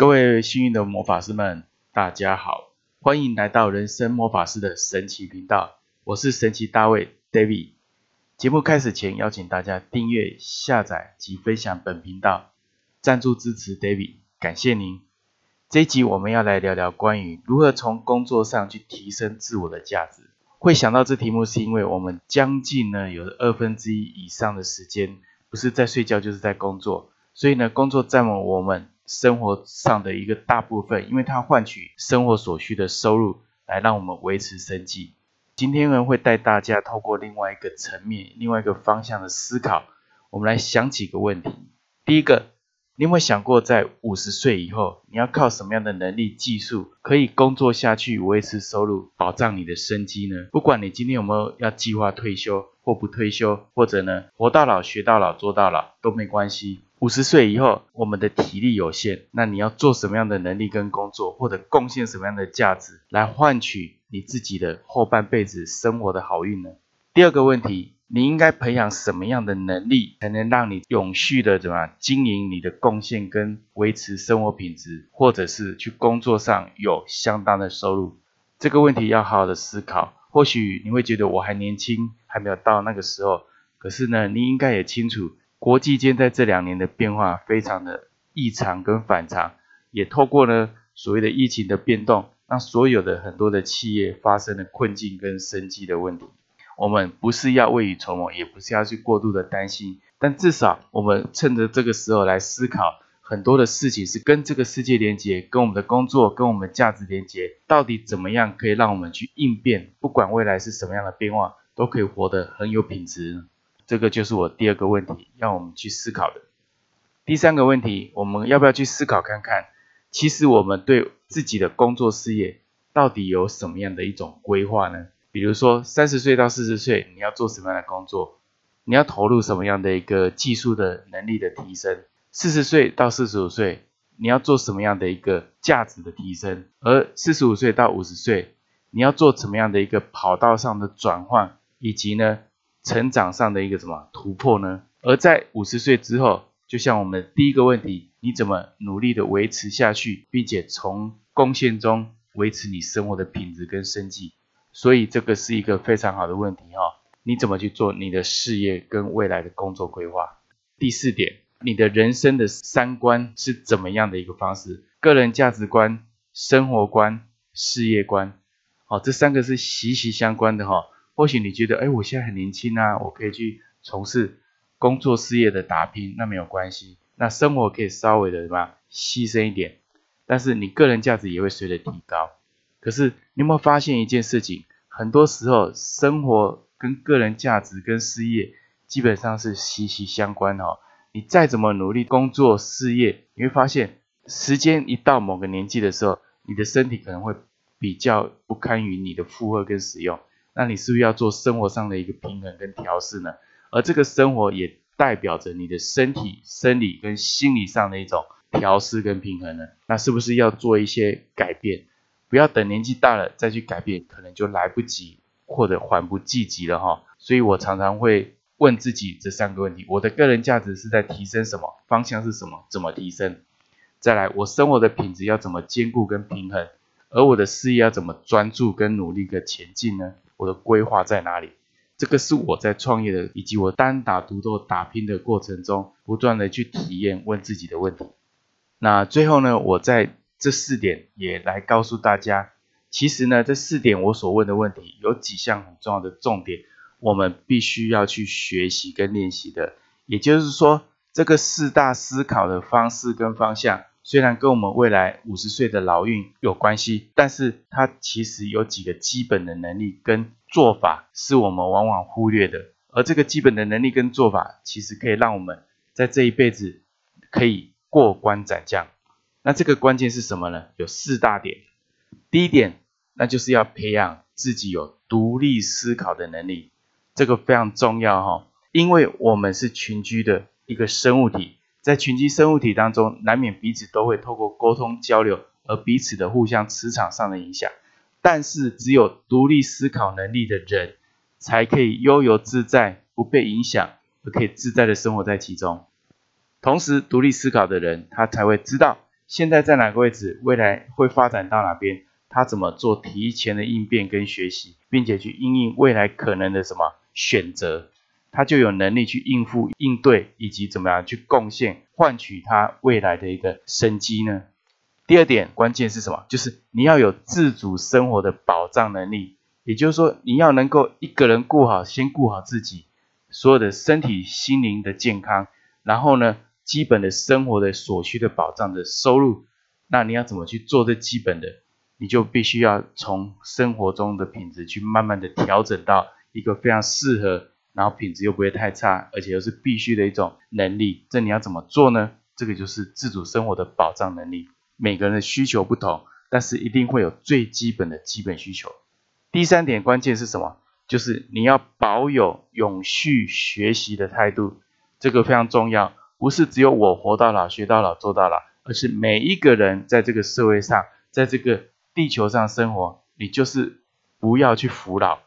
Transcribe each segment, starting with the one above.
各位幸运的魔法师们，大家好，欢迎来到人生魔法师的神奇频道，我是神奇大卫 David。节目开始前，邀请大家订阅、下载及分享本频道，赞助支持 David，感谢您。这一集我们要来聊聊关于如何从工作上去提升自我的价值。会想到这题目，是因为我们将近呢有二分之一以上的时间，不是在睡觉就是在工作，所以呢，工作占了我们生活上的一个大部分，因为它换取生活所需的收入，来让我们维持生计。今天呢，会带大家透过另外一个层面、另外一个方向的思考，我们来想几个问题。第一个。你有没有想过，在五十岁以后，你要靠什么样的能力、技术，可以工作下去，维持收入，保障你的生计呢？不管你今天有没有要计划退休或不退休，或者呢，活到老学到老做到老都没关系。五十岁以后，我们的体力有限，那你要做什么样的能力跟工作，或者贡献什么样的价值，来换取你自己的后半辈子生活的好运呢？第二个问题。你应该培养什么样的能力，才能让你永续的怎么经营你的贡献跟维持生活品质，或者是去工作上有相当的收入？这个问题要好好的思考。或许你会觉得我还年轻，还没有到那个时候。可是呢，你应该也清楚，国际间在这两年的变化非常的异常跟反常，也透过呢所谓的疫情的变动，让所有的很多的企业发生了困境跟生计的问题。我们不是要未雨绸缪，也不是要去过度的担心，但至少我们趁着这个时候来思考很多的事情，是跟这个世界连接，跟我们的工作，跟我们价值连接，到底怎么样可以让我们去应变，不管未来是什么样的变化，都可以活得很有品质。这个就是我第二个问题，要我们去思考的。第三个问题，我们要不要去思考看看，其实我们对自己的工作事业到底有什么样的一种规划呢？比如说，三十岁到四十岁，你要做什么样的工作？你要投入什么样的一个技术的能力的提升？四十岁到四十五岁，你要做什么样的一个价值的提升？而四十五岁到五十岁，你要做什么样的一个跑道上的转换，以及呢，成长上的一个什么突破呢？而在五十岁之后，就像我们第一个问题，你怎么努力的维持下去，并且从贡献中维持你生活的品质跟生计？所以这个是一个非常好的问题哈，你怎么去做你的事业跟未来的工作规划？第四点，你的人生的三观是怎么样的一个方式？个人价值观、生活观、事业观，哦，这三个是息息相关的哈。或许你觉得，哎，我现在很年轻啊，我可以去从事工作事业的打拼，那没有关系。那生活可以稍微的什么牺牲一点，但是你个人价值也会随着提高。可是你有没有发现一件事情？很多时候，生活跟个人价值跟事业基本上是息息相关哦。你再怎么努力工作事业，你会发现，时间一到某个年纪的时候，你的身体可能会比较不堪于你的负荷跟使用。那你是不是要做生活上的一个平衡跟调试呢？而这个生活也代表着你的身体、生理跟心理上的一种调试跟平衡呢？那是不是要做一些改变？不要等年纪大了再去改变，可能就来不及或者缓不济急了哈。所以我常常会问自己这三个问题：我的个人价值是在提升什么？方向是什么？怎么提升？再来，我生活的品质要怎么兼顾跟平衡？而我的事业要怎么专注跟努力的前进呢？我的规划在哪里？这个是我在创业的以及我单打独斗打拼的过程中，不断的去体验问自己的问题。那最后呢，我在。这四点也来告诉大家，其实呢，这四点我所问的问题有几项很重要的重点，我们必须要去学习跟练习的。也就是说，这个四大思考的方式跟方向，虽然跟我们未来五十岁的老运有关系，但是它其实有几个基本的能力跟做法，是我们往往忽略的。而这个基本的能力跟做法，其实可以让我们在这一辈子可以过关斩将。那这个关键是什么呢？有四大点。第一点，那就是要培养自己有独立思考的能力，这个非常重要哈。因为我们是群居的一个生物体，在群居生物体当中，难免彼此都会透过沟通交流而彼此的互相磁场上的影响。但是，只有独立思考能力的人，才可以悠游自在，不被影响，而可以自在的生活在其中。同时，独立思考的人，他才会知道。现在在哪个位置，未来会发展到哪边，他怎么做提前的应变跟学习，并且去应应未来可能的什么选择，他就有能力去应付、应对以及怎么样去贡献，换取他未来的一个生机呢？第二点关键是什么？就是你要有自主生活的保障能力，也就是说，你要能够一个人顾好，先顾好自己所有的身体、心灵的健康，然后呢，基本的生活的所需的保障的收入，那你要怎么去做这基本的？你就必须要从生活中的品质去慢慢的调整到一个非常适合，然后品质又不会太差，而且又是必须的一种能力。这你要怎么做呢？这个就是自主生活的保障能力。每个人的需求不同，但是一定会有最基本的基本需求。第三点关键是什么？就是你要保有永续学习的态度，这个非常重要。不是只有我活到老学到老做到老，而是每一个人在这个社会上，在这个地球上生活，你就是不要去服老，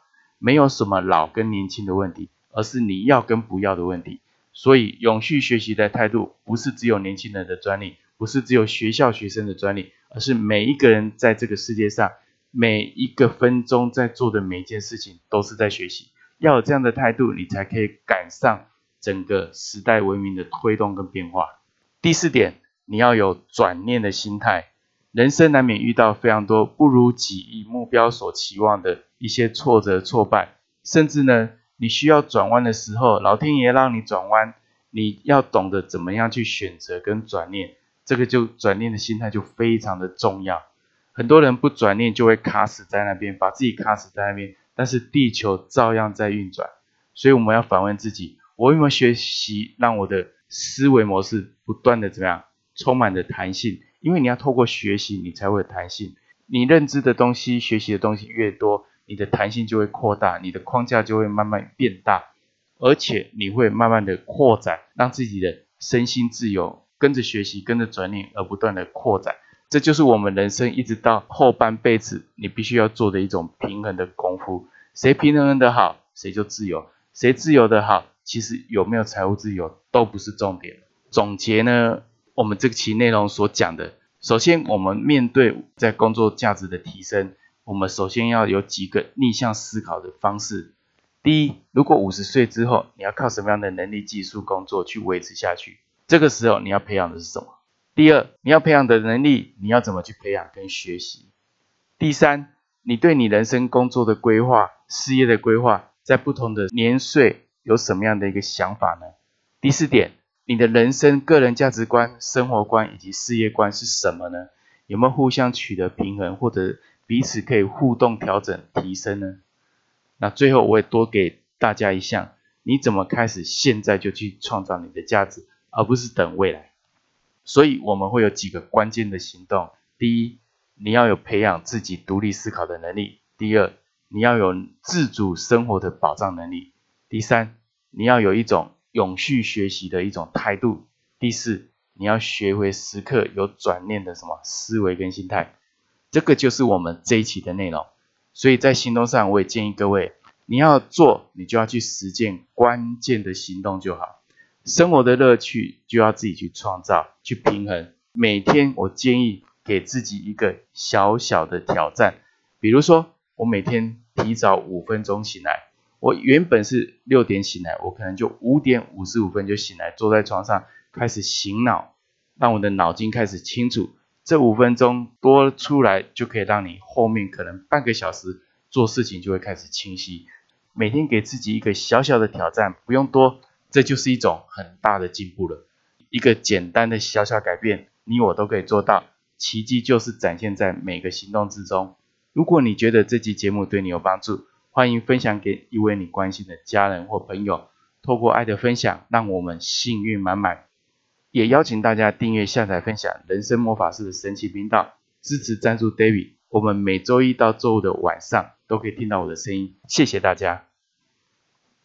没有什么老跟年轻的问题，而是你要跟不要的问题。所以永续学习的态度不是只有年轻人的专利。不是只有学校学生的专利，而是每一个人在这个世界上每一个分钟在做的每一件事情都是在学习。要有这样的态度，你才可以赶上整个时代文明的推动跟变化。第四点，你要有转念的心态。人生难免遇到非常多不如己意、目标所期望的一些挫折、挫败，甚至呢，你需要转弯的时候，老天爷让你转弯，你要懂得怎么样去选择跟转念。这个就转念的心态就非常的重要，很多人不转念就会卡死在那边，把自己卡死在那边，但是地球照样在运转，所以我们要反问自己：我有没有学习让我的思维模式不断的怎么样，充满着弹性？因为你要透过学习，你才会有弹性。你认知的东西、学习的东西越多，你的弹性就会扩大，你的框架就会慢慢变大，而且你会慢慢的扩展，让自己的身心自由。跟着学习，跟着转念而不断的扩展，这就是我们人生一直到后半辈子，你必须要做的一种平衡的功夫。谁平衡的好，谁就自由；谁自由的好，其实有没有财务自由都不是重点。总结呢，我们这期内容所讲的，首先我们面对在工作价值的提升，我们首先要有几个逆向思考的方式。第一，如果五十岁之后，你要靠什么样的能力、技术、工作去维持下去？这个时候你要培养的是什么？第二，你要培养的能力，你要怎么去培养跟学习？第三，你对你人生工作的规划、事业的规划，在不同的年岁有什么样的一个想法呢？第四点，你的人生个人价值观、生活观以及事业观是什么呢？有没有互相取得平衡，或者彼此可以互动调整提升呢？那最后我也多给大家一项，你怎么开始？现在就去创造你的价值。而不是等未来，所以我们会有几个关键的行动。第一，你要有培养自己独立思考的能力；第二，你要有自主生活的保障能力；第三，你要有一种永续学习的一种态度；第四，你要学会时刻有转念的什么思维跟心态。这个就是我们这一期的内容。所以在行动上，我也建议各位，你要做，你就要去实践关键的行动就好。生活的乐趣就要自己去创造、去平衡。每天我建议给自己一个小小的挑战，比如说我每天提早五分钟醒来。我原本是六点醒来，我可能就五点五十五分就醒来，坐在床上开始醒脑，让我的脑筋开始清楚。这五分钟多出来，就可以让你后面可能半个小时做事情就会开始清晰。每天给自己一个小小的挑战，不用多。这就是一种很大的进步了，一个简单的小小改变，你我都可以做到。奇迹就是展现在每个行动之中。如果你觉得这期节目对你有帮助，欢迎分享给一位你关心的家人或朋友。透过爱的分享，让我们幸运满满。也邀请大家订阅、下载、分享人生魔法师的神奇频道，支持赞助 David。我们每周一到周五的晚上都可以听到我的声音。谢谢大家。